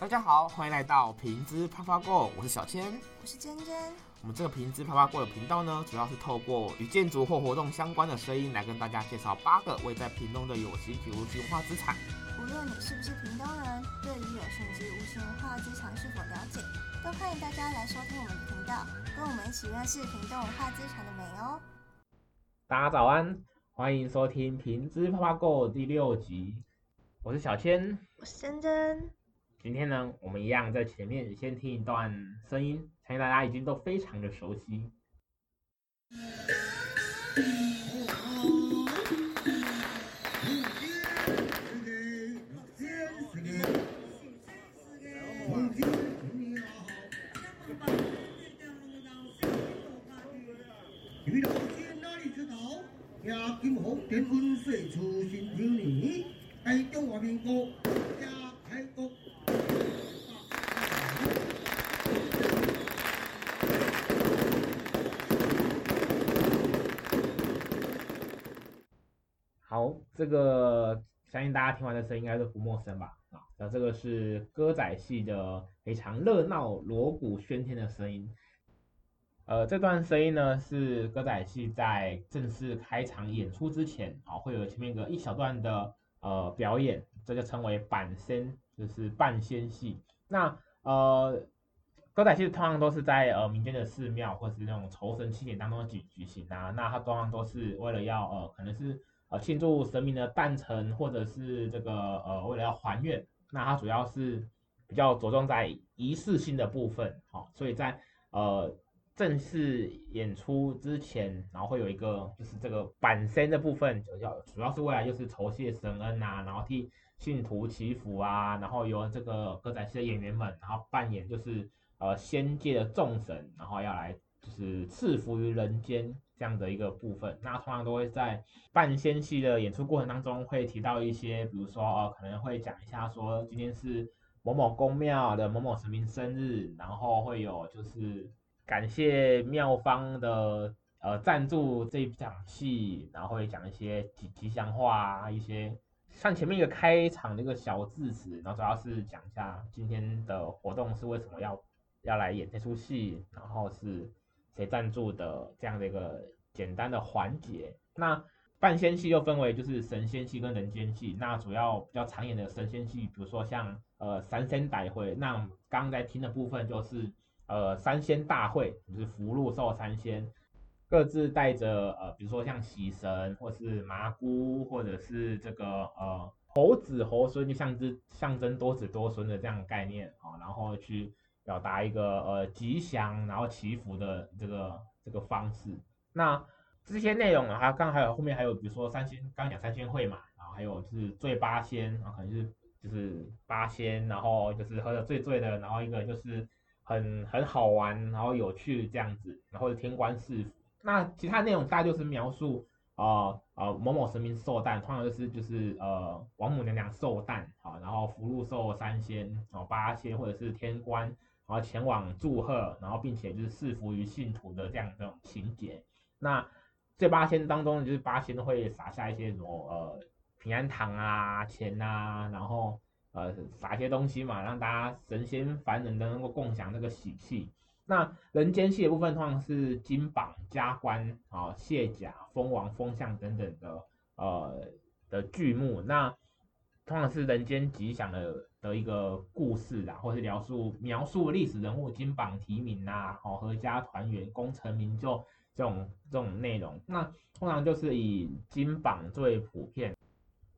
大家好，欢迎来到平之啪啪过，我是小千，我是珍珍。我们这个平之啪啪过的频道呢，主要是透过与建筑或活动相关的声音，来跟大家介绍八个位在屏东的有形及无形文化资产。无论你是不是屏东人，对于有形及无形文化资产是否了解，都欢迎大家来收听我们的频道，跟我们一起认识屏东文化资产的美哦。大家早安，欢迎收听平之啪啪过第六集，我是小千，我是珍珍。今天呢，我们一样在前面先听一段声音，相信大家已经都非常的熟悉。这个相信大家听完的声音应该都不陌生吧？啊，那这个是歌仔戏的非常热闹、锣鼓喧天的声音。呃，这段声音呢是歌仔戏在正式开场演出之前啊，会有前面一个一小段的呃表演，这就称为板仙，就是半仙戏。那呃，歌仔戏通常都是在呃民间的寺庙或者是那种酬神庆典当中举举行啊，那它通常都是为了要呃，可能是。呃，庆祝神明的诞辰，或者是这个呃，为了要还愿，那它主要是比较着重在仪式性的部分，好，所以在呃正式演出之前，然后会有一个就是这个板身的部分，主要主要是为了就是酬谢神恩啊，然后替信徒祈福啊，然后由这个歌仔戏的演员们，然后扮演就是呃仙界的众神，然后要来就是赐福于人间。这样的一个部分，那通常都会在半仙戏的演出过程当中会提到一些，比如说呃，可能会讲一下说今天是某某宫庙的某某神明生日，然后会有就是感谢庙方的呃赞助这一场戏，然后会讲一些吉吉祥话啊，一些像前面一个开场的一个小致辞，然后主要是讲一下今天的活动是为什么要要来演这出戏，然后是。谁赞助的这样的一个简单的环节？那半仙戏又分为就是神仙戏跟人间戏。那主要比较常演的神仙戏，比如说像呃三仙大会。那刚刚在听的部分就是呃三仙大会，就是福禄寿三仙各自带着呃比如说像喜神或是麻姑或者是这个呃猴子猴孙，就像这象征多子多孙的这样的概念啊，然后去。表达一个呃吉祥，然后祈福的这个这个方式。那这些内容呢，它刚还有后面还有，比如说三仙，刚讲三仙会嘛，然后还有就是醉八仙啊，可能就是就是八仙，然后就是喝的醉醉的，然后一个就是很很好玩，然后有趣这样子，然后天官赐福。那其他内容大概就是描述啊、呃、某某神明寿诞，通常就是就是呃王母娘娘寿诞啊，然后福禄寿三仙啊八仙或者是天官。然后前往祝贺，然后并且就是赐福于信徒的这样一种情节。那这八仙当中，就是八仙会撒下一些什么呃平安糖啊、钱啊，然后呃撒一些东西嘛，让大家神仙凡人都能够共享这个喜气。那人间戏的部分，通常是金榜、加官啊、卸甲、封王、封相等等的呃的剧目。那通常是人间吉祥的的一个故事啊，或是描述描述历史人物金榜题名啊，好阖家团圆、功成名就这种这种内容。那通常就是以金榜最普遍，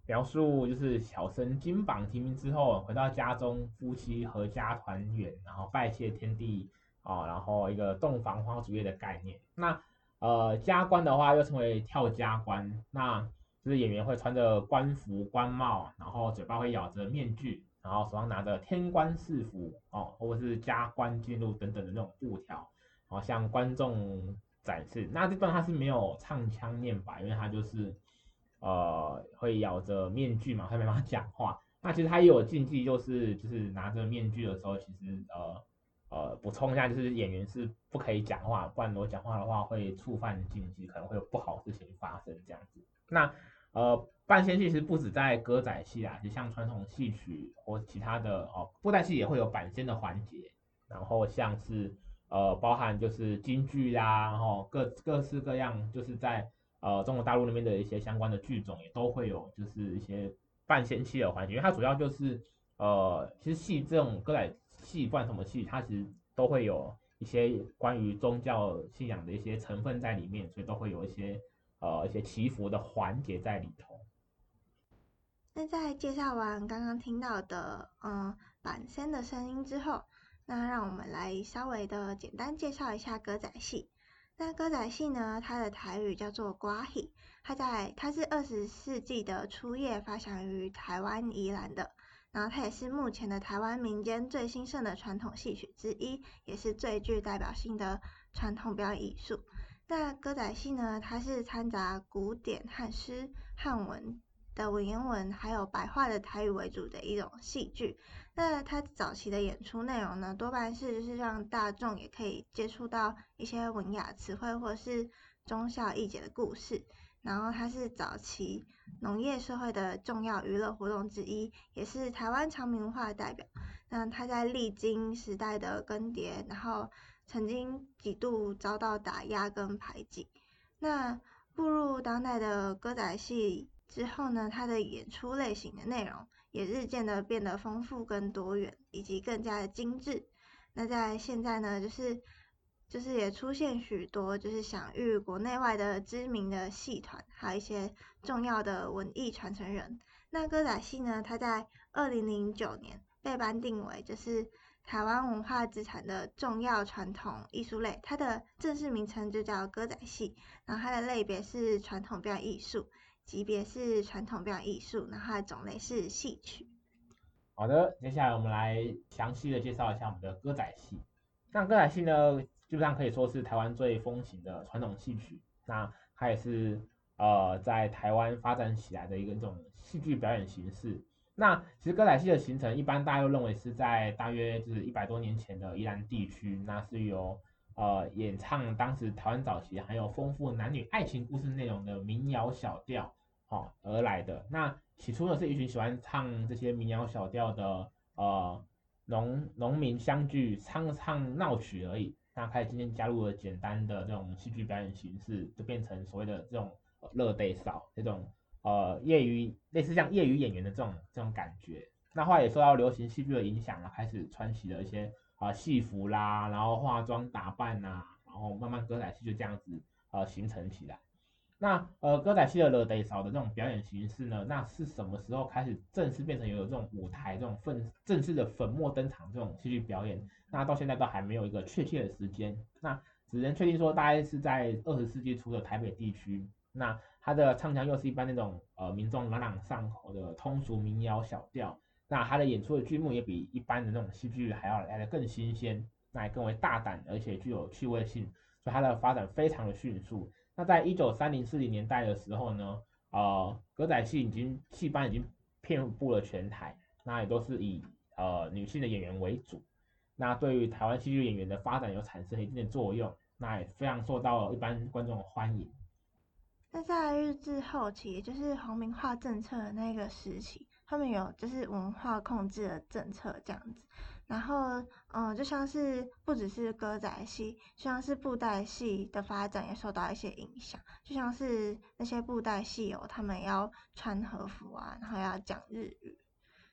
描述就是小生金榜题名之后回到家中，夫妻阖家团圆，然后拜谢天地啊，然后一个洞房花烛夜的概念。那呃加官的话又称为跳加官，那。就是演员会穿着官服、官帽，然后嘴巴会咬着面具，然后手上拿着天官赐福哦，或者是加官进禄等等的那种布条，然后向观众展示。那这段他是没有唱腔念白，因为他就是呃会咬着面具嘛，他没办法讲话。那其实他也有禁忌，就是就是拿着面具的时候，其实呃呃补充一下，就是演员是不可以讲话，不然如果讲话的话会触犯禁忌，可能会有不好的事情发生这样子。那呃，半仙戏其实不止在歌仔戏啊，就像传统戏曲或其他的哦，布袋戏也会有板仙的环节，然后像是呃，包含就是京剧啦，然后各各式各样，就是在呃中国大陆那边的一些相关的剧种也都会有，就是一些半仙戏的环节，因为它主要就是呃，其实戏这种歌仔戏，不管什么戏，它其实都会有一些关于宗教信仰的一些成分在里面，所以都会有一些。呃，一些祈福的环节在里头。那在介绍完刚刚听到的，嗯，板声的声音之后，那让我们来稍微的简单介绍一下歌仔戏。那歌仔戏呢，它的台语叫做歌仔，它在它是二十世纪的初叶发祥于台湾宜兰的，然后它也是目前的台湾民间最兴盛的传统戏曲之一，也是最具代表性的传统表演艺术。那歌仔戏呢，它是掺杂古典汉诗、汉文的文言文，还有白话的台语为主的一种戏剧。那它早期的演出内容呢，多半是就是让大众也可以接触到一些文雅词汇或是忠孝义节的故事。然后它是早期农业社会的重要娱乐活动之一，也是台湾长民文化的代表。那它在历经时代的更迭，然后。曾经几度遭到打压跟排挤，那步入当代的歌仔戏之后呢，它的演出类型的内容也日渐的变得丰富跟多元，以及更加的精致。那在现在呢，就是就是也出现许多就是享誉国内外的知名的戏团，还有一些重要的文艺传承人。那歌仔戏呢，它在二零零九年被颁定为就是。台湾文化资产的重要传统艺术类，它的正式名称就叫歌仔戏，然后它的类别是传统表演艺术，级别是传统表演艺术，然后它的种类是戏曲。好的，接下来我们来详细的介绍一下我们的歌仔戏。那歌仔戏呢，基本上可以说是台湾最风行的传统戏曲，那它也是呃在台湾发展起来的一个这种戏剧表演形式。那其实歌仔戏的形成，一般大家都认为是在大约就是一百多年前的宜兰地区，那是由呃演唱当时台湾早期还有丰富男女爱情故事内容的民谣小调，哦而来的。那起初呢是一群喜欢唱这些民谣小调的呃农农民相聚唱唱闹曲而已。那开始今天加入了简单的这种戏剧表演形式，就变成所谓的这种乐地扫这种。呃，业余类似像业余演员的这种这种感觉，那后来也受到流行戏剧的影响了，开始穿起了一些啊、戏服啦，然后化妆打扮呐、然后慢慢歌仔戏就这样子呃形成起来。那呃歌仔戏的乐地扫的这种表演形式呢，那是什么时候开始正式变成有这种舞台这种粉正式的粉墨登场这种戏剧表演？那到现在都还没有一个确切的时间，那只能确定说大概是在二十世纪初的台北地区。那他的唱腔又是一般那种呃民众朗朗上口的通俗民谣小调，那他的演出的剧目也比一般的那种戏剧还要来得更新鲜，那也更为大胆，而且具有趣味性，所以它的发展非常的迅速。那在一九三零四零年代的时候呢，呃，歌仔戏已经戏班已经遍布了全台，那也都是以呃女性的演员为主，那对于台湾戏剧演员的发展有产生一定的作用，那也非常受到一般观众的欢迎。那在日治后期，也就是皇民化政策的那个时期，他们有就是文化控制的政策这样子。然后，嗯，就像是不只是歌仔戏，就像是布袋戏的发展也受到一些影响。就像是那些布袋戏友，他们要穿和服啊，然后要讲日语。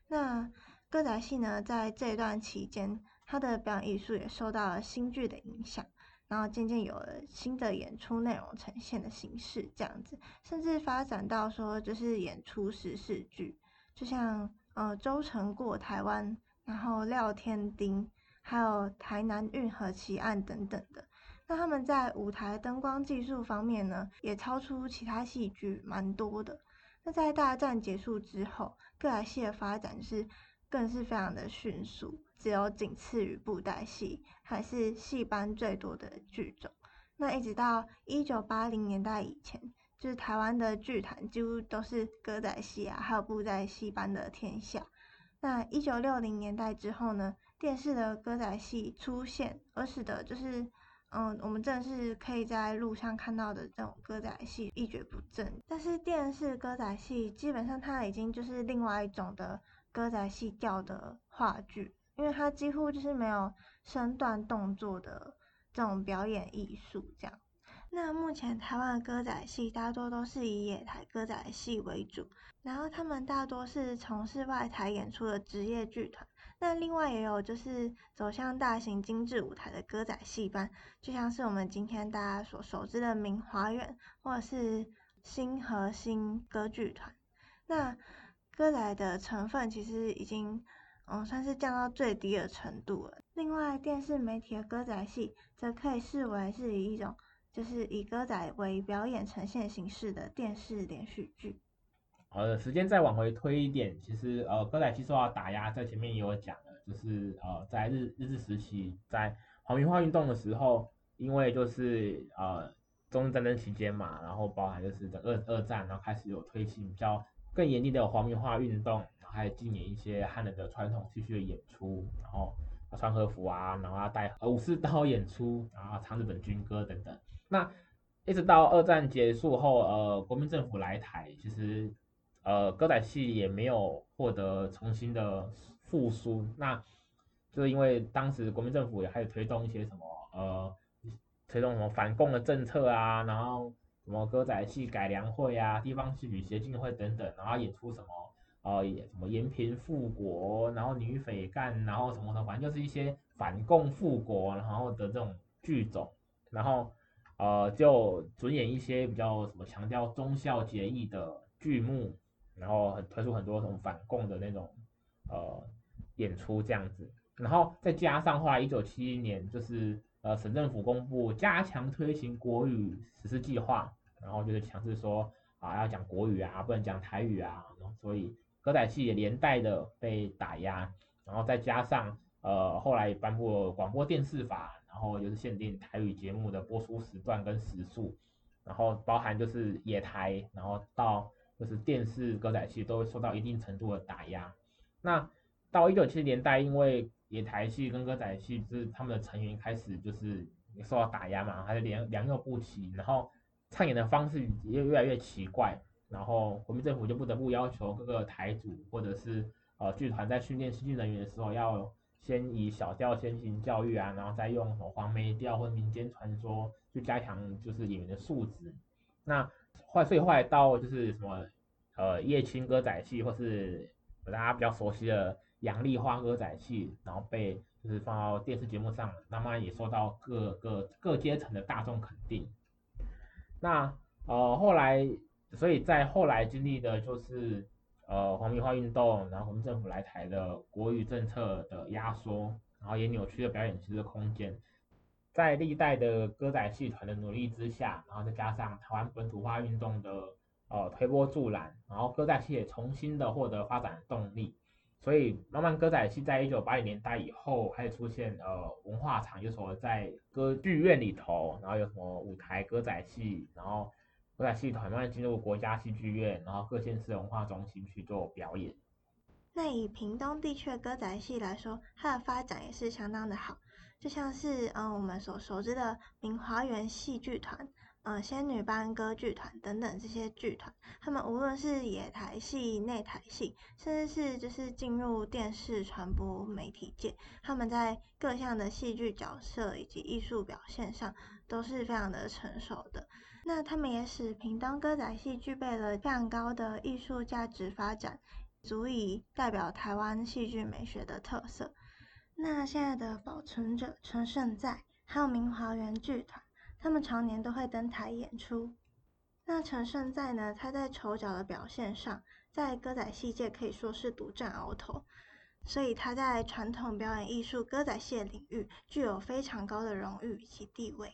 那歌仔戏呢，在这一段期间，它的表演艺术也受到了新剧的影响。然后渐渐有了新的演出内容呈现的形式，这样子，甚至发展到说就是演出时事剧，就像呃周成过台湾，然后廖添丁，还有台南运河奇案等等的。那他们在舞台灯光技术方面呢，也超出其他戏剧蛮多的。那在大战结束之后，各台戏的发展是更是非常的迅速。只有仅次于布袋戏，还是戏班最多的剧种。那一直到一九八零年代以前，就是台湾的剧坛几乎都是歌仔戏啊，还有布袋戏班的天下。那一九六零年代之后呢，电视的歌仔戏出现，而使得就是嗯，我们真的是可以在路上看到的这种歌仔戏一蹶不振。但是电视歌仔戏基本上它已经就是另外一种的歌仔戏调的话剧，因为它几乎就是没有身段动作的这种表演艺术这样。那目前台湾的歌仔戏大多都是以野台歌仔戏为主，然后他们大多是从事外台演出的职业剧团。那另外也有就是走向大型精致舞台的歌仔戏班，就像是我们今天大家所熟知的明华院，或者是新和新歌剧团。那歌仔的成分其实已经嗯算是降到最低的程度了。另外电视媒体的歌仔戏则可以视为是以一种。就是以歌仔为表演呈现形式的电视连续剧。呃，时间再往回推一点，其实呃，歌仔戏受到打压，在前面也有讲了，就是呃，在日日治时期，在皇民化运动的时候，因为就是呃，中日战争期间嘛，然后包含就是整个二二战，然后开始有推行比较更严厉的皇民化运动，还禁演一些汉人的传统戏剧的演出，然后穿和服啊，然后要带武士刀演出，然后唱日本军歌等等。那一直到二战结束后，呃，国民政府来台，其实，呃，歌仔戏也没有获得重新的复苏。那就是因为当时国民政府也开始推动一些什么，呃，推动什么反共的政策啊，然后什么歌仔戏改良会啊、地方戏曲协进会等等，然后演出什么，呃，什么延平复国，然后女匪干，然后什么的，反正就是一些反共复国，然后的这种剧种，然后。呃，就准演一些比较什么强调忠孝节义的剧目，然后很推出很多什么反共的那种呃演出这样子，然后再加上后来一九七一年就是呃省政府公布加强推行国语实施计划，然后就是强制说啊要讲国语啊，不能讲台语啊，所以歌仔戏也连带的被打压，然后再加上呃后来颁布了广播电视法。然后就是限定台语节目的播出时段跟时数，然后包含就是野台，然后到就是电视歌仔戏都会受到一定程度的打压。那到一九七零年代，因为野台戏跟歌仔戏就是他们的成员开始就是受到打压嘛，还是良良莠不齐，然后唱演的方式也越来越奇怪，然后国民政府就不得不要求各个台组或者是呃剧团在训练戏剧人员的时候要。先以小调先行教育啊，然后再用什么黄梅调或民间传说去加强就是演员的素质。那坏所以后来到就是什么呃叶青歌仔戏或是大家比较熟悉的杨丽花歌仔戏，然后被就是放到电视节目上，慢慢也受到各个各阶层的大众肯定。那呃后来所以在后来经历的就是。呃，黄明化运动，然后我们政府来台的国语政策的压缩，然后也扭曲了表演其实的空间，在历代的歌仔戏团的努力之下，然后再加上台湾本土化运动的呃推波助澜，然后歌仔戏也重新的获得发展动力，所以慢慢歌仔戏在一九八零年代以后开始出现呃文化场，就是说在歌剧院里头，然后有什么舞台歌仔戏，然后。歌仔戏团慢慢进入国家戏剧院，然后各县市文化中心去做表演。那以屏东地区的歌仔戏来说，它的发展也是相当的好，就像是嗯、我们所熟知的明华园戏剧团、嗯、仙女班歌剧团等等这些剧团，他们无论是野台戏、内台戏，甚至是就是进入电视传播媒体界，他们在各项的戏剧角色以及艺术表现上都是非常的成熟的。那他们也使屏东歌仔戏具备了非常高的艺术价值发展，足以代表台湾戏剧美学的特色。那现在的保存者陈胜在，还有明华园剧团，他们常年都会登台演出。那陈胜在呢，他在丑角的表现上，在歌仔戏界可以说是独占鳌头，所以他在传统表演艺术歌仔戏领域具有非常高的荣誉及地位。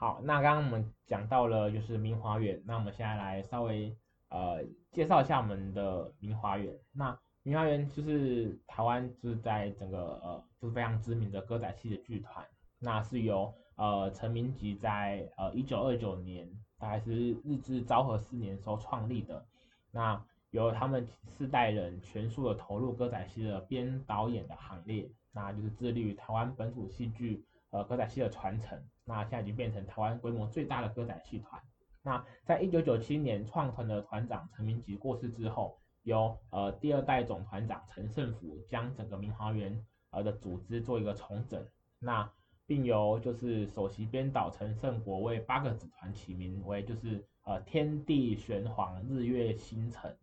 好，那刚刚我们讲到了就是明华园，那我们现在来稍微呃介绍一下我们的明华园。那明华园就是台湾就是在整个呃就是非常知名的歌仔戏的剧团，那是由呃陈明吉在呃一九二九年，大概是日治昭和四年时候创立的。那由他们四代人全数的投入歌仔戏的编导演的行列，那就是致力于台湾本土戏剧。呃歌仔戏的传承。那现在已经变成台湾规模最大的歌仔戏团。那在一九九七年创团的团长陈明吉过世之后，由呃第二代总团长陈胜福将整个明华园呃的组织做一个重整。那并由就是首席编导陈胜国为八个子团起名为就是呃天地玄黄日月星辰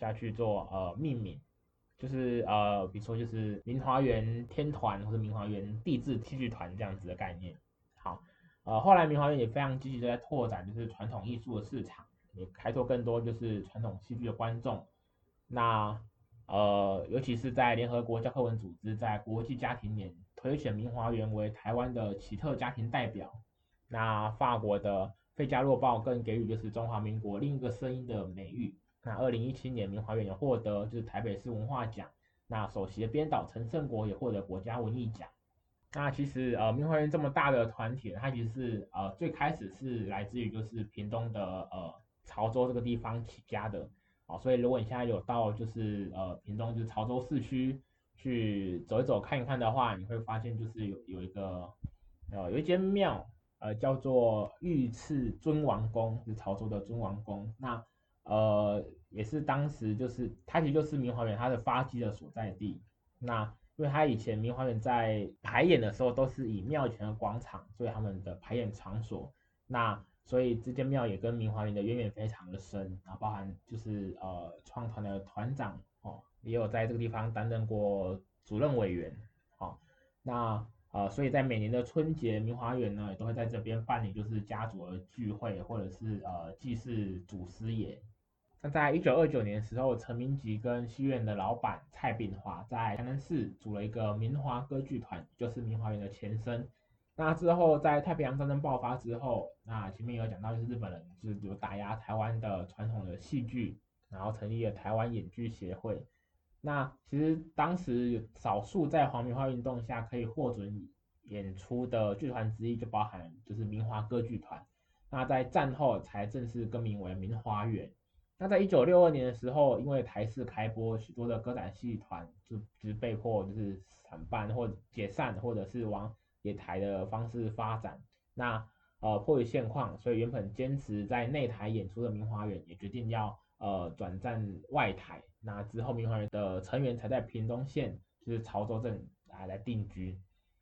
下去做呃命名，就是呃比如说就是明华园天团或者明华园地质戏剧团这样子的概念。呃后来明华园也非常积极的在拓展就是传统艺术的市场，也开拓更多就是传统戏剧的观众。那呃尤其是在联合国教科文组织在国际家庭年。推选明华园为台湾的奇特家庭代表，那法国的《费加洛报》更给予就是中华民国另一个声音的美誉。那二零一七年明华园也获得就是台北市文化奖，那首席的编导陈胜国也获得国家文艺奖。那其实呃明华园这么大的团体，它其实是呃最开始是来自于就是屏东的呃潮州这个地方起家的哦，所以如果你现在有到就是呃屏东就是潮州市区。去走一走看一看的话，你会发现就是有有一个呃有一间庙呃叫做御赐尊王宫，是潮州的尊王宫。那呃也是当时就是它其实就是明华园它的发迹的所在地。那因为他以前明华园在排演的时候都是以庙前的广场作为他们的排演场所。那所以这间庙也跟明华园的渊源非常的深，然后包含就是呃创团的团长哦。也有在这个地方担任过主任委员，哦，那呃，所以在每年的春节，明华园呢也都会在这边办理就是家族的聚会，或者是呃祭祀祖师爷。那在一九二九年的时候，陈明吉跟戏院的老板蔡炳华在台南市组了一个明华歌剧团，就是明华园的前身。那之后在太平洋战争爆发之后，那前面有讲到就是日本人就是有打压台湾的传统的戏剧，然后成立了台湾演剧协会。那其实当时少数在皇民化运动下可以获准演出的剧团之一，就包含就是明华歌剧团。那在战后才正式更名为明华园。那在一九六二年的时候，因为台视开播，许多的歌仔戏团就就是被迫就是散办或解散，或者是往野台的方式发展。那呃迫于现况，所以原本坚持在内台演出的明华园也决定要呃转战外台。那之后，明华园的成员才在屏东县，就是潮州镇来来定居。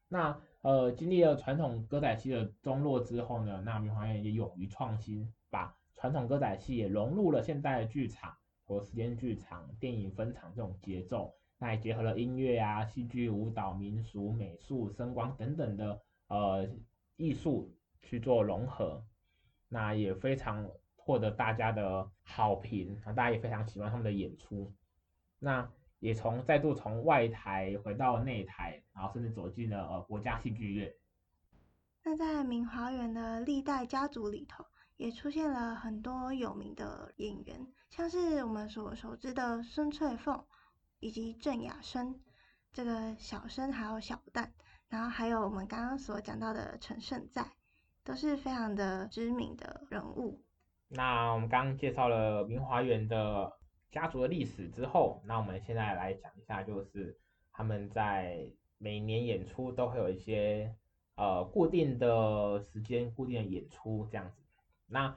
那呃，经历了传统歌仔戏的中落之后呢，那明华园也勇于创新，把传统歌仔戏也融入了现代剧场和时间剧场、电影分场这种节奏，那也结合了音乐啊、戏剧、舞蹈、民俗、美术、声光等等的呃艺术去做融合，那也非常。获得大家的好评，啊，大家也非常喜欢他们的演出。那也从再度从外台回到内台，然后甚至走进了呃国家戏剧院。那在明华园的历代家族里头，也出现了很多有名的演员，像是我们所熟知的孙翠凤，以及郑雅生，这个小生还有小旦，然后还有我们刚刚所讲到的陈胜在，都是非常的知名的人物。那我们刚刚介绍了明华园的家族的历史之后，那我们现在来讲一下，就是他们在每年演出都会有一些呃固定的时间、固定的演出这样子。那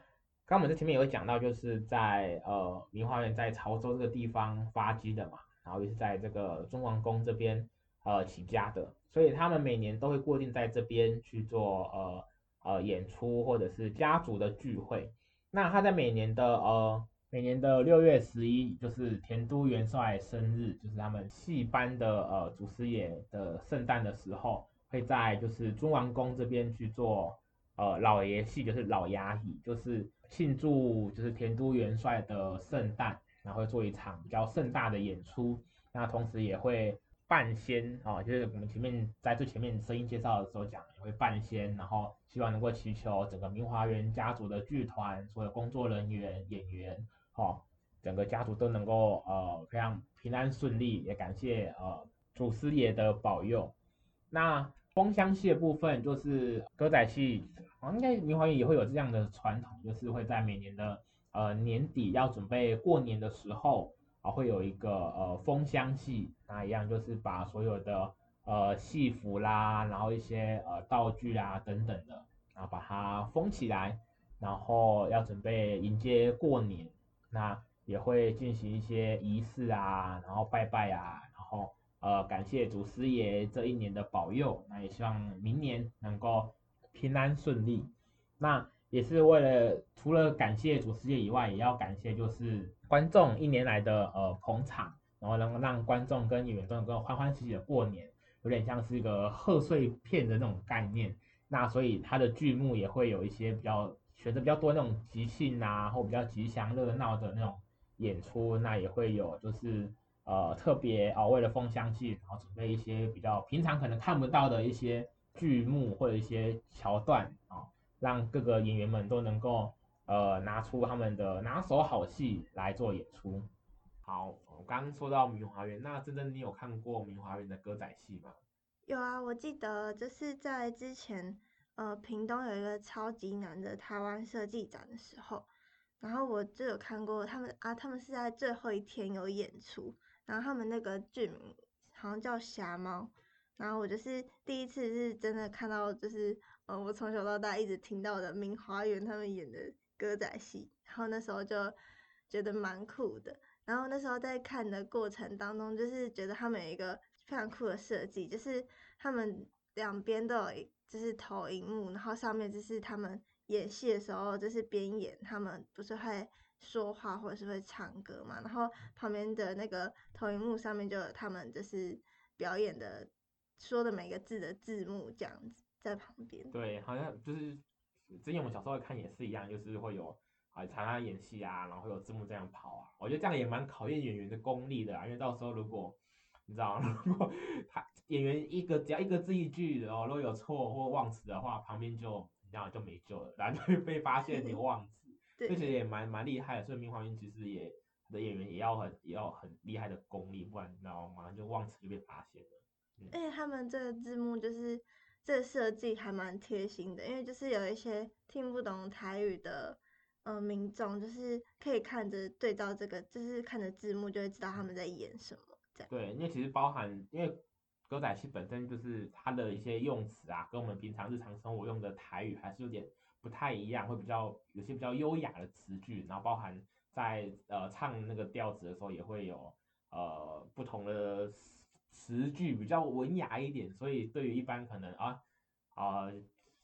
刚刚我们在前面有讲到，就是在呃明华园在潮州这个地方发迹的嘛，然后也是在这个中王宫这边呃起家的，所以他们每年都会固定在这边去做呃呃演出或者是家族的聚会。那他在每年的呃每年的六月十一，就是田都元帅生日，就是他们戏班的呃祖师爷的圣诞的时候，会在就是中王宫这边去做呃老爷戏，就是老衙役，就是庆祝就是田都元帅的圣诞，然后做一场比较盛大的演出。那同时也会半仙啊，就是我们前面在最前面声音介绍的时候讲，也会半仙，然后希望能够祈求整个明华园家族的剧团所有工作人员、演员，哈，整个家族都能够呃非常平安顺利，也感谢呃祖师爷的保佑。那封箱戏的部分就是歌仔戏，啊，应该明华园也会有这样的传统，就是会在每年的呃年底要准备过年的时候。啊，会有一个呃封箱戏，那一样就是把所有的呃戏服啦，然后一些呃道具啊等等的，然后把它封起来，然后要准备迎接过年，那也会进行一些仪式啊，然后拜拜啊，呃感谢祖师爷这一年的保佑，那也希望明年能够平安顺利。那也是为了除了感谢祖师爷以外，也要感谢就是观众一年来的呃捧场，然后能够让观众跟演员都能够欢欢喜喜的过年，有点像是一个贺岁片的那种概念。那所以它的剧目也会有一些比较选择比较多那种即兴啊，或比较吉祥热闹的那种演出。那也会有就是呃特别啊、哦、为了封箱戏，然后准备一些比较平常可能看不到的一些剧目或者一些桥段啊。让各个演员们都能够呃拿出他们的拿手好戏来做演出。好，我刚刚说到明华园，那真真你有看过明华园的歌仔戏吗？有啊，我记得就是在之前呃屏东有一个超级难的台湾设计展的时候，然后我就有看过他们啊，他们是在最后一天有演出，然后他们那个剧名好像叫《侠猫》，然后我就是第一次是真的看到就是。呃，我从小到大一直听到的明华园他们演的歌仔戏，然后那时候就觉得蛮酷的。然后那时候在看的过程当中，就是觉得他们有一个非常酷的设计，就是他们两边都有就是投影幕，然后上面就是他们演戏的时候，就是边演他们不是会说话或者是会唱歌嘛，然后旁边的那个投影幕上面就有他们就是表演的说的每个字的字幕这样子。在旁边，对，好像就是之前我们小时候看也是一样，就是会有啊，常常演戏啊，然后会有字幕这样跑啊。我觉得这样也蛮考验演员的功力的啊，因为到时候如果你知道，如果他演员一个只要一个字一句，然后如果有错或忘词的话，旁边就你知道就没救了，然后就会被发现你忘词，这些也蛮蛮厉害的。所以明华园其实也的演员也要很也要很厉害的功力，不然你知道马上就忘词就被发现了。嗯，而且他们这个字幕就是。这设计还蛮贴心的，因为就是有一些听不懂台语的，呃，民众就是可以看着对照这个，就是看着字幕就会知道他们在演什么。这样。对，因为其实包含，因为歌仔戏本身就是它的一些用词啊，跟我们平常日常生活用的台语还是有点不太一样，会比较有些比较优雅的词句，然后包含在呃唱那个调子的时候也会有呃不同的。词句比较文雅一点，所以对于一般可能啊啊、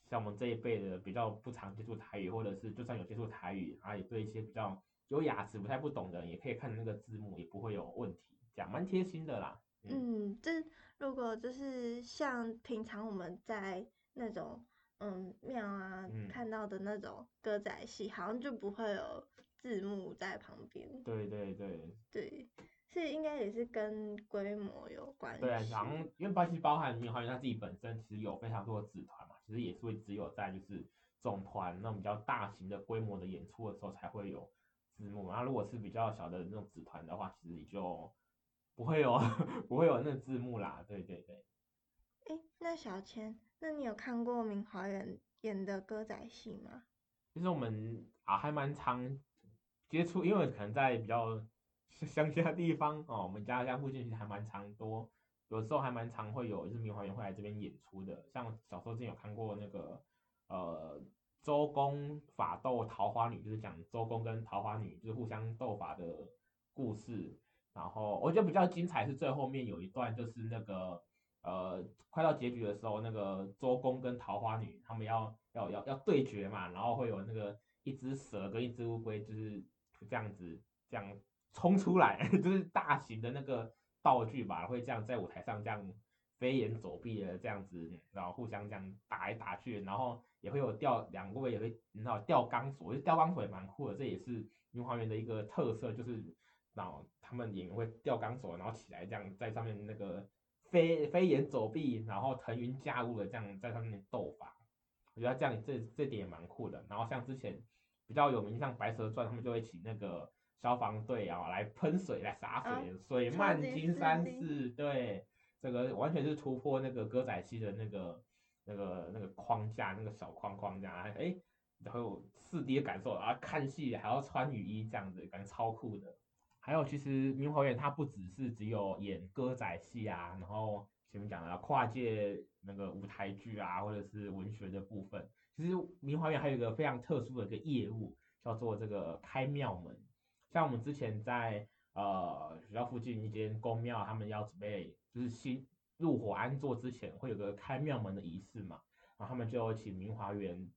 像我们这一辈的比较不常接触台语，或者是就算有接触台语，啊也对一些比较优雅词不太不懂的，也可以看那个字幕，也不会有问题，这样蛮贴心的啦。嗯，这如果就是像平常我们在那种嗯庙啊、嗯、看到的那种歌仔戏，好像就不会有字幕在旁边。对对对。对。是应该也是跟规模有关系。对啊，然后因为包其实包含明华园他自己本身其实有非常多的子团嘛，其实也是会只有在就是总团那种比较大型的规模的演出的时候才会有字幕。然后如果是比较小的那种子团的话，其实你就不会有 不会有那个字幕啦。对对对。哎，那小千，那你有看过明华园演的歌仔戏吗？其实我们啊还蛮常接触，因为可能在比较。乡下地方哦，我们家家附近其实还蛮常多，有时候还蛮常会有，就是明华园会来这边演出的。像小时候之前有看过那个呃周公法斗桃花女，就是讲周公跟桃花女就是互相斗法的故事。然后我觉得比较精彩是最后面有一段，就是那个呃快到结局的时候，那个周公跟桃花女他们要要要要对决嘛，然后会有那个一只蛇跟一只乌龟就是这样子这样。冲出来 就是大型的那个道具吧，会这样在舞台上这样飞檐走壁的这样子，然后互相这样打来打去，然后也会有吊两个位也会你知道吊钢索，就吊钢索也蛮酷的，这也是樱花园的一个特色，就是然后他们演员会吊钢索，然后起来这样在上面那个飞飞檐走壁，然后腾云驾雾的这样在上面斗法，我觉得这样这这点也蛮酷的。然后像之前比较有名像白蛇传，他们就会请那个。消防队啊，来喷水，来洒水，啊、水漫金山寺，对，这个完全是突破那个歌仔戏的那个、那个、那个框架，那个小框框这样，哎，然后有四 D 的感受，然后看戏还要穿雨衣这样子，感觉超酷的。还有，其实明华园它不只是只有演歌仔戏啊，然后前面讲的跨界那个舞台剧啊，或者是文学的部分。其实明华园还有一个非常特殊的一个业务，叫做这个开庙门。像我们之前在呃学校附近一间公庙，他们要准备就是新入伙安坐之前，会有个开庙门的仪式嘛，然后他们就请明华园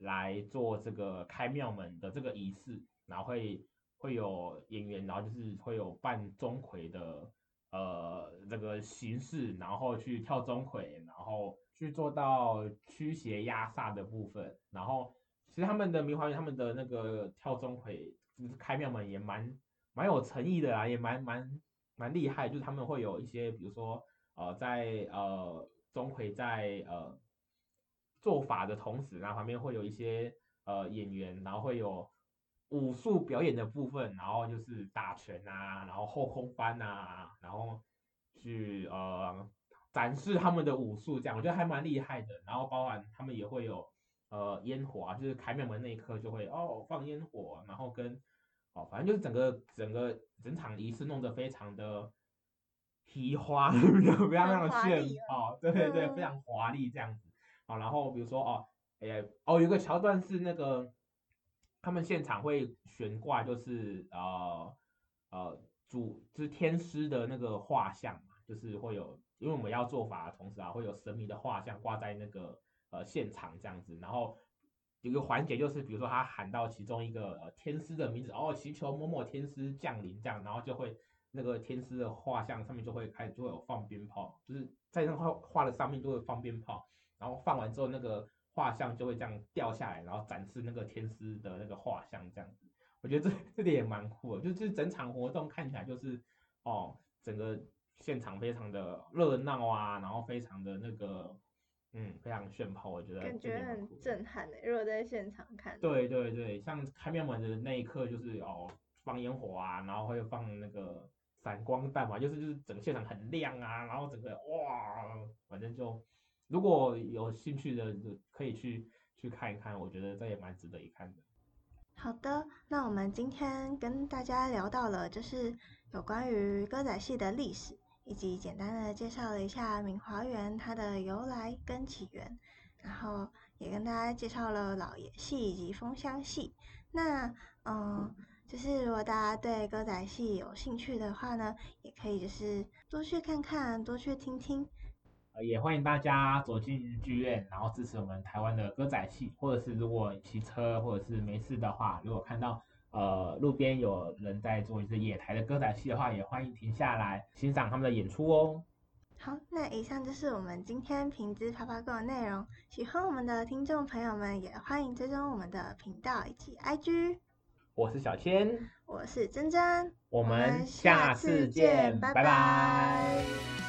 来做这个开庙门的这个仪式，然后会会有演员，然后就是会有扮钟馗的呃这个形式，然后去跳钟馗，然后去做到驱邪压煞的部分。然后其实他们的明华园他们的那个跳钟馗。就是开庙门也蛮蛮有诚意的啊，也蛮蛮蛮厉害。就是他们会有一些，比如说呃，在呃钟馗在呃做法的同时，然后旁边会有一些呃演员，然后会有武术表演的部分，然后就是打拳啊，然后后空翻啊，然后去呃展示他们的武术，这样我觉得还蛮厉害的。然后包含他们也会有。呃，烟火啊，就是开庙门那一刻就会哦放烟火，然后跟哦，反正就是整个整个整场仪式弄得非常的提花，非常非常的炫哦，对对对，非常华丽这样子。好，然后比如说哦，哎哦，有个桥段是那个他们现场会悬挂，就是呃呃主就是天师的那个画像嘛，就是会有，因为我们要做法的同时啊，会有神明的画像挂在那个。呃，现场这样子，然后有个环节就是，比如说他喊到其中一个呃天师的名字，哦，祈求某某天师降临这样，然后就会那个天师的画像上面就会开始就会有放鞭炮，就是在那画画的上面都会放鞭炮，然后放完之后那个画像就会这样掉下来，然后展示那个天师的那个画像这样子。我觉得这 这点也蛮酷的，就是整场活动看起来就是哦，整个现场非常的热闹啊，然后非常的那个。嗯，非常炫炮，我觉得感觉很震撼诶。如果在现场看，对对对，像开庙门的那一刻，就是哦放烟火啊，然后会放那个闪光弹嘛，就是就是整个现场很亮啊，然后整个哇，反正就如果有兴趣的，可以去去看一看，我觉得这也蛮值得一看的。好的，那我们今天跟大家聊到了，就是有关于歌仔戏的历史。以及简单的介绍了一下明华园它的由来跟起源，然后也跟大家介绍了老爷戏以及风箱戏。那嗯，就是如果大家对歌仔戏有兴趣的话呢，也可以就是多去看看，多去听听。也欢迎大家走进剧院，然后支持我们台湾的歌仔戏，或者是如果骑车或者是没事的话，如果看到。呃，路边有人在做一些野台的歌仔戏的话，也欢迎停下来欣赏他们的演出哦。好，那以上就是我们今天平之啪啪购的内容。喜欢我们的听众朋友们，也欢迎追踪我们的频道以及 IG。我是小千，我是珍珍，我们下次见，拜拜。拜拜。